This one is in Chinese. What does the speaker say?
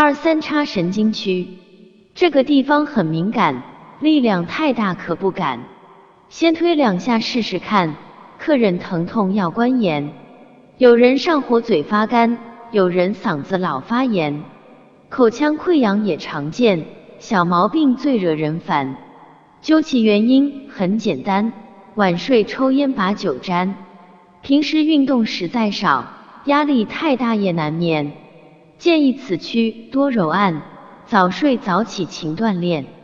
二三叉神经区，这个地方很敏感，力量太大可不敢。先推两下试试看，客人疼痛要关严。有人上火嘴发干，有人嗓子老发炎，口腔溃疡也常见，小毛病最惹人烦。究其原因很简单，晚睡、抽烟、把酒沾，平时运动实在少，压力太大也难眠。建议此区多揉按，早睡早起勤锻炼。